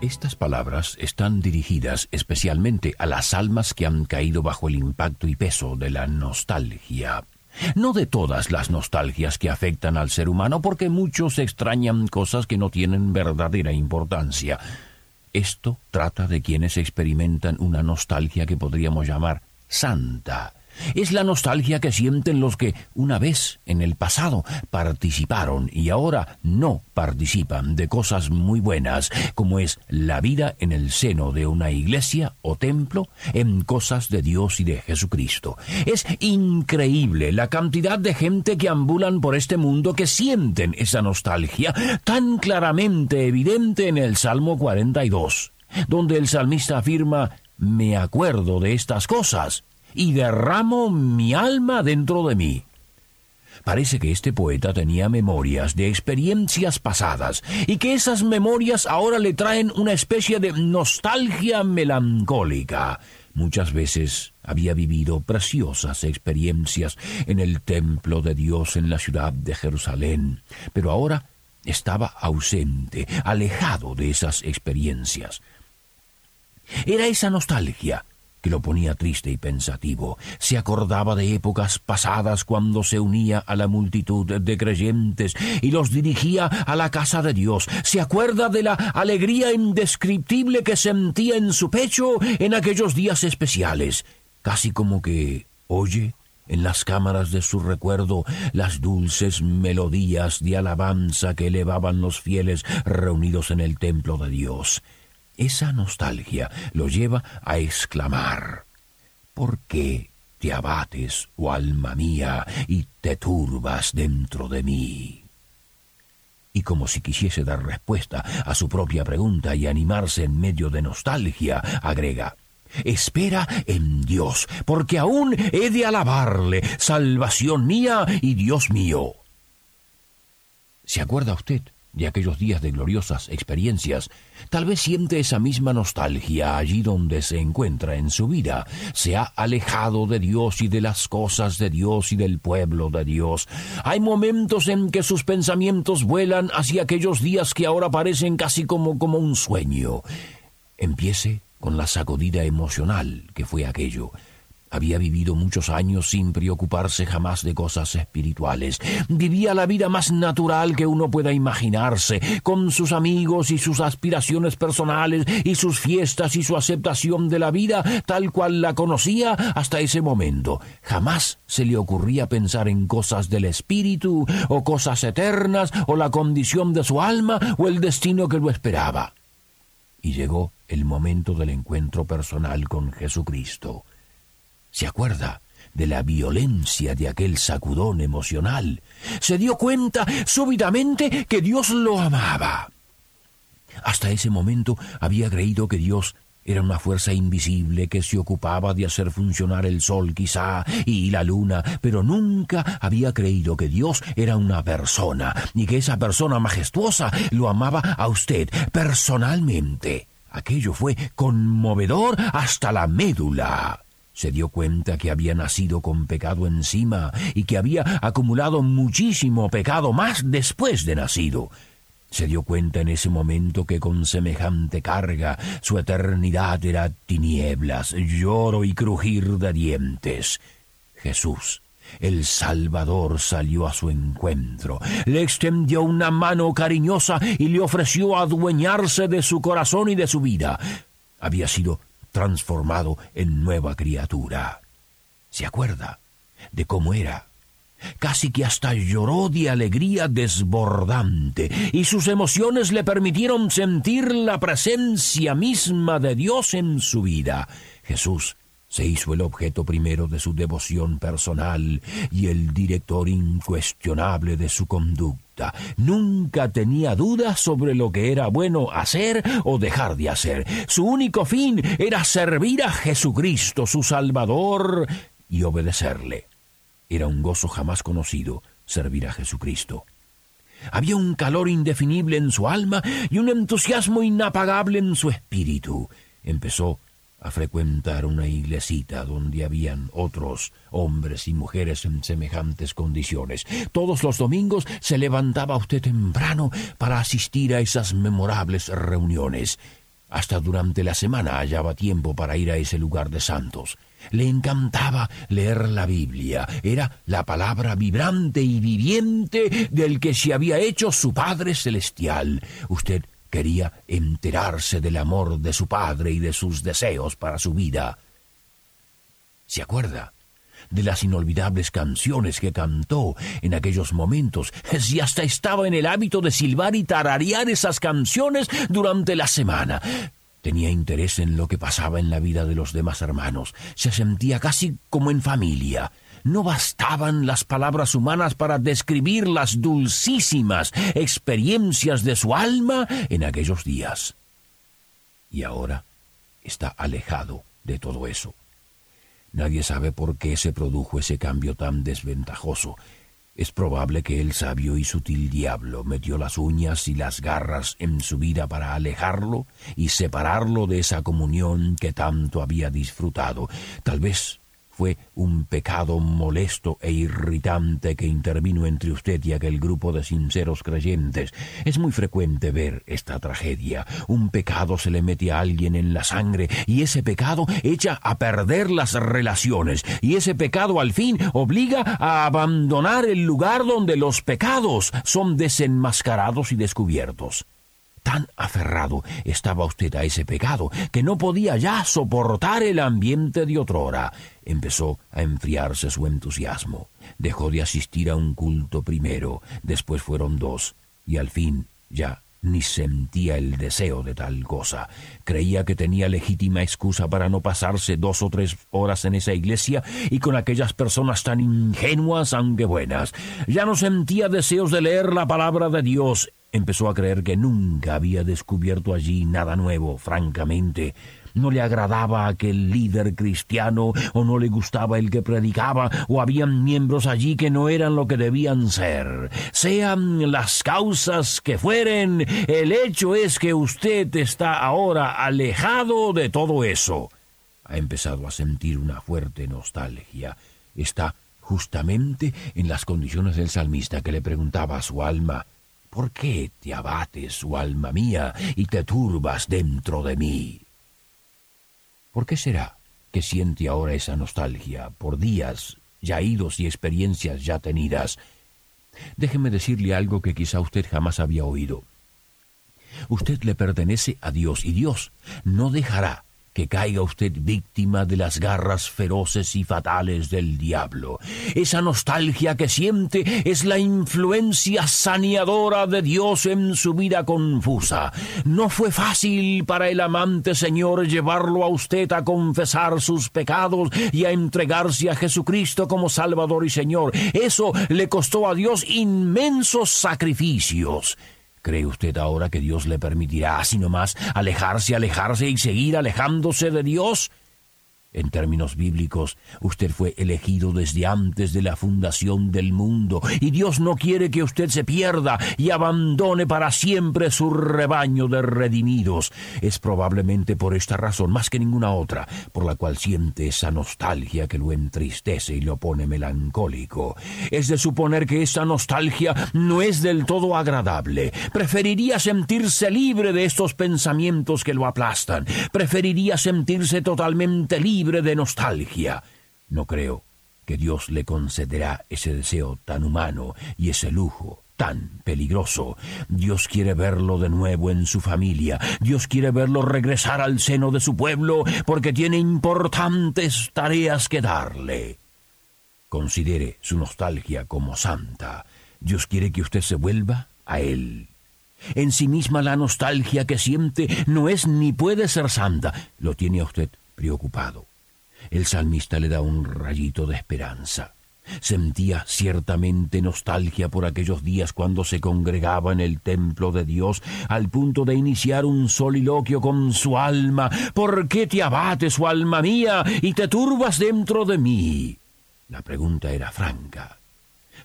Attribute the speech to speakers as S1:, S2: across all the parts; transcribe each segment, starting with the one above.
S1: Estas palabras están dirigidas especialmente a las almas que han caído bajo el impacto y peso de la nostalgia. No de todas las nostalgias que afectan al ser humano, porque muchos extrañan cosas que no tienen verdadera importancia. Esto trata de quienes experimentan una nostalgia que podríamos llamar santa, es la nostalgia que sienten los que una vez en el pasado participaron y ahora no participan de cosas muy buenas, como es la vida en el seno de una iglesia o templo en cosas de Dios y de Jesucristo. Es increíble la cantidad de gente que ambulan por este mundo que sienten esa nostalgia tan claramente evidente en el Salmo 42, donde el salmista afirma me acuerdo de estas cosas y derramo mi alma dentro de mí. Parece que este poeta tenía memorias de experiencias pasadas y que esas memorias ahora le traen una especie de nostalgia melancólica. Muchas veces había vivido preciosas experiencias en el templo de Dios en la ciudad de Jerusalén, pero ahora estaba ausente, alejado de esas experiencias. Era esa nostalgia que lo ponía triste y pensativo. Se acordaba de épocas pasadas cuando se unía a la multitud de creyentes y los dirigía a la casa de Dios. Se acuerda de la alegría indescriptible que sentía en su pecho en aquellos días especiales, casi como que oye en las cámaras de su recuerdo las dulces melodías de alabanza que elevaban los fieles reunidos en el templo de Dios. Esa nostalgia lo lleva a exclamar, ¿por qué te abates, oh alma mía, y te turbas dentro de mí? Y como si quisiese dar respuesta a su propia pregunta y animarse en medio de nostalgia, agrega, Espera en Dios, porque aún he de alabarle, salvación mía y Dios mío. ¿Se acuerda usted de aquellos días de gloriosas experiencias, tal vez siente esa misma nostalgia allí donde se encuentra en su vida. Se ha alejado de Dios y de las cosas de Dios y del pueblo de Dios. Hay momentos en que sus pensamientos vuelan hacia aquellos días que ahora parecen casi como, como un sueño. Empiece con la sacudida emocional que fue aquello. Había vivido muchos años sin preocuparse jamás de cosas espirituales. Vivía la vida más natural que uno pueda imaginarse, con sus amigos y sus aspiraciones personales y sus fiestas y su aceptación de la vida tal cual la conocía hasta ese momento. Jamás se le ocurría pensar en cosas del espíritu o cosas eternas o la condición de su alma o el destino que lo esperaba. Y llegó el momento del encuentro personal con Jesucristo. ¿Se acuerda? de la violencia de aquel sacudón emocional. Se dio cuenta súbitamente que Dios lo amaba. Hasta ese momento había creído que Dios era una fuerza invisible que se ocupaba de hacer funcionar el sol quizá y la luna, pero nunca había creído que Dios era una persona y que esa persona majestuosa lo amaba a usted personalmente. Aquello fue conmovedor hasta la médula. Se dio cuenta que había nacido con pecado encima y que había acumulado muchísimo pecado más después de nacido. Se dio cuenta en ese momento que con semejante carga su eternidad era tinieblas, lloro y crujir de dientes. Jesús, el Salvador, salió a su encuentro, le extendió una mano cariñosa y le ofreció adueñarse de su corazón y de su vida. Había sido transformado en nueva criatura. ¿Se acuerda de cómo era? Casi que hasta lloró de alegría desbordante, y sus emociones le permitieron sentir la presencia misma de Dios en su vida. Jesús se hizo el objeto primero de su devoción personal y el director incuestionable de su conducta. Nunca tenía dudas sobre lo que era bueno hacer o dejar de hacer. Su único fin era servir a Jesucristo, su Salvador, y obedecerle. Era un gozo jamás conocido servir a Jesucristo. Había un calor indefinible en su alma y un entusiasmo inapagable en su espíritu. Empezó a frecuentar una iglesita donde habían otros hombres y mujeres en semejantes condiciones. Todos los domingos se levantaba usted temprano para asistir a esas memorables reuniones. Hasta durante la semana hallaba tiempo para ir a ese lugar de santos. Le encantaba leer la Biblia. Era la palabra vibrante y viviente del que se había hecho su Padre Celestial. Usted Quería enterarse del amor de su padre y de sus deseos para su vida. ¿Se acuerda? de las inolvidables canciones que cantó en aquellos momentos, si hasta estaba en el hábito de silbar y tararear esas canciones durante la semana. Tenía interés en lo que pasaba en la vida de los demás hermanos, se sentía casi como en familia. No bastaban las palabras humanas para describir las dulcísimas experiencias de su alma en aquellos días. Y ahora está alejado de todo eso. Nadie sabe por qué se produjo ese cambio tan desventajoso. Es probable que el sabio y sutil diablo metió las uñas y las garras en su vida para alejarlo y separarlo de esa comunión que tanto había disfrutado. Tal vez fue un pecado molesto e irritante que intervino entre usted y aquel grupo de sinceros creyentes. Es muy frecuente ver esta tragedia. Un pecado se le mete a alguien en la sangre y ese pecado echa a perder las relaciones y ese pecado al fin obliga a abandonar el lugar donde los pecados son desenmascarados y descubiertos. Tan aferrado estaba usted a ese pecado que no podía ya soportar el ambiente de otrora. Empezó a enfriarse su entusiasmo. Dejó de asistir a un culto primero, después fueron dos, y al fin ya ni sentía el deseo de tal cosa. Creía que tenía legítima excusa para no pasarse dos o tres horas en esa iglesia y con aquellas personas tan ingenuas aunque buenas. Ya no sentía deseos de leer la palabra de Dios Empezó a creer que nunca había descubierto allí nada nuevo, francamente. No le agradaba aquel líder cristiano, o no le gustaba el que predicaba, o habían miembros allí que no eran lo que debían ser. Sean las causas que fueren, el hecho es que usted está ahora alejado de todo eso. Ha empezado a sentir una fuerte nostalgia. Está justamente en las condiciones del salmista que le preguntaba a su alma ¿Por qué te abates, su alma mía, y te turbas dentro de mí? ¿Por qué será que siente ahora esa nostalgia por días ya idos y experiencias ya tenidas? Déjeme decirle algo que quizá usted jamás había oído. Usted le pertenece a Dios y Dios no dejará que caiga usted víctima de las garras feroces y fatales del diablo. Esa nostalgia que siente es la influencia saneadora de Dios en su vida confusa. No fue fácil para el amante Señor llevarlo a usted a confesar sus pecados y a entregarse a Jesucristo como Salvador y Señor. Eso le costó a Dios inmensos sacrificios. ¿Cree usted ahora que Dios le permitirá así nomás alejarse, alejarse y seguir alejándose de Dios? En términos bíblicos, usted fue elegido desde antes de la fundación del mundo, y Dios no quiere que usted se pierda y abandone para siempre su rebaño de redimidos. Es probablemente por esta razón, más que ninguna otra, por la cual siente esa nostalgia que lo entristece y lo pone melancólico. Es de suponer que esa nostalgia no es del todo agradable. Preferiría sentirse libre de estos pensamientos que lo aplastan. Preferiría sentirse totalmente libre libre de nostalgia. No creo que Dios le concederá ese deseo tan humano y ese lujo tan peligroso. Dios quiere verlo de nuevo en su familia. Dios quiere verlo regresar al seno de su pueblo porque tiene importantes tareas que darle. Considere su nostalgia como santa. Dios quiere que usted se vuelva a Él. En sí misma la nostalgia que siente no es ni puede ser santa. Lo tiene a usted preocupado. El salmista le da un rayito de esperanza. Sentía ciertamente nostalgia por aquellos días cuando se congregaba en el templo de Dios al punto de iniciar un soliloquio con su alma. ¿Por qué te abates, su alma mía, y te turbas dentro de mí? La pregunta era franca,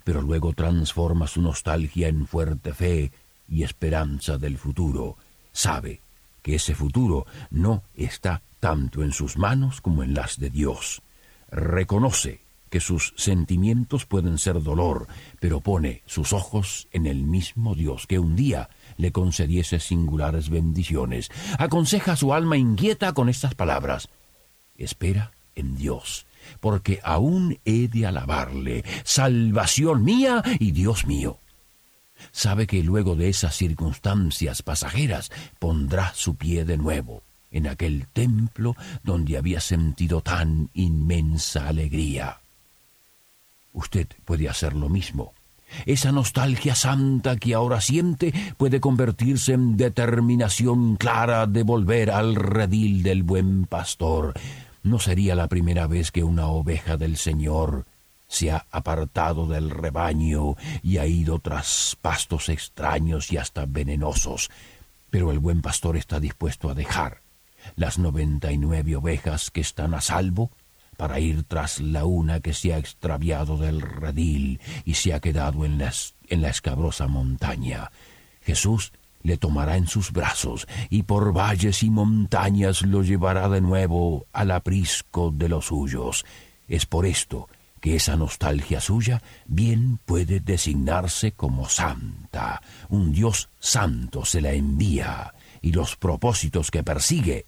S1: pero luego transforma su nostalgia en fuerte fe y esperanza del futuro. Sabe que ese futuro no está tanto en sus manos como en las de Dios. Reconoce que sus sentimientos pueden ser dolor, pero pone sus ojos en el mismo Dios que un día le concediese singulares bendiciones. Aconseja a su alma inquieta con estas palabras. Espera en Dios, porque aún he de alabarle, salvación mía y Dios mío. Sabe que luego de esas circunstancias pasajeras pondrá su pie de nuevo en aquel templo donde había sentido tan inmensa alegría. Usted puede hacer lo mismo. Esa nostalgia santa que ahora siente puede convertirse en determinación clara de volver al redil del buen pastor. No sería la primera vez que una oveja del Señor se ha apartado del rebaño y ha ido tras pastos extraños y hasta venenosos, pero el buen pastor está dispuesto a dejar las noventa y nueve ovejas que están a salvo para ir tras la una que se ha extraviado del redil y se ha quedado en la, en la escabrosa montaña. Jesús le tomará en sus brazos y por valles y montañas lo llevará de nuevo al aprisco de los suyos. Es por esto que esa nostalgia suya bien puede designarse como santa. Un Dios santo se la envía y los propósitos que persigue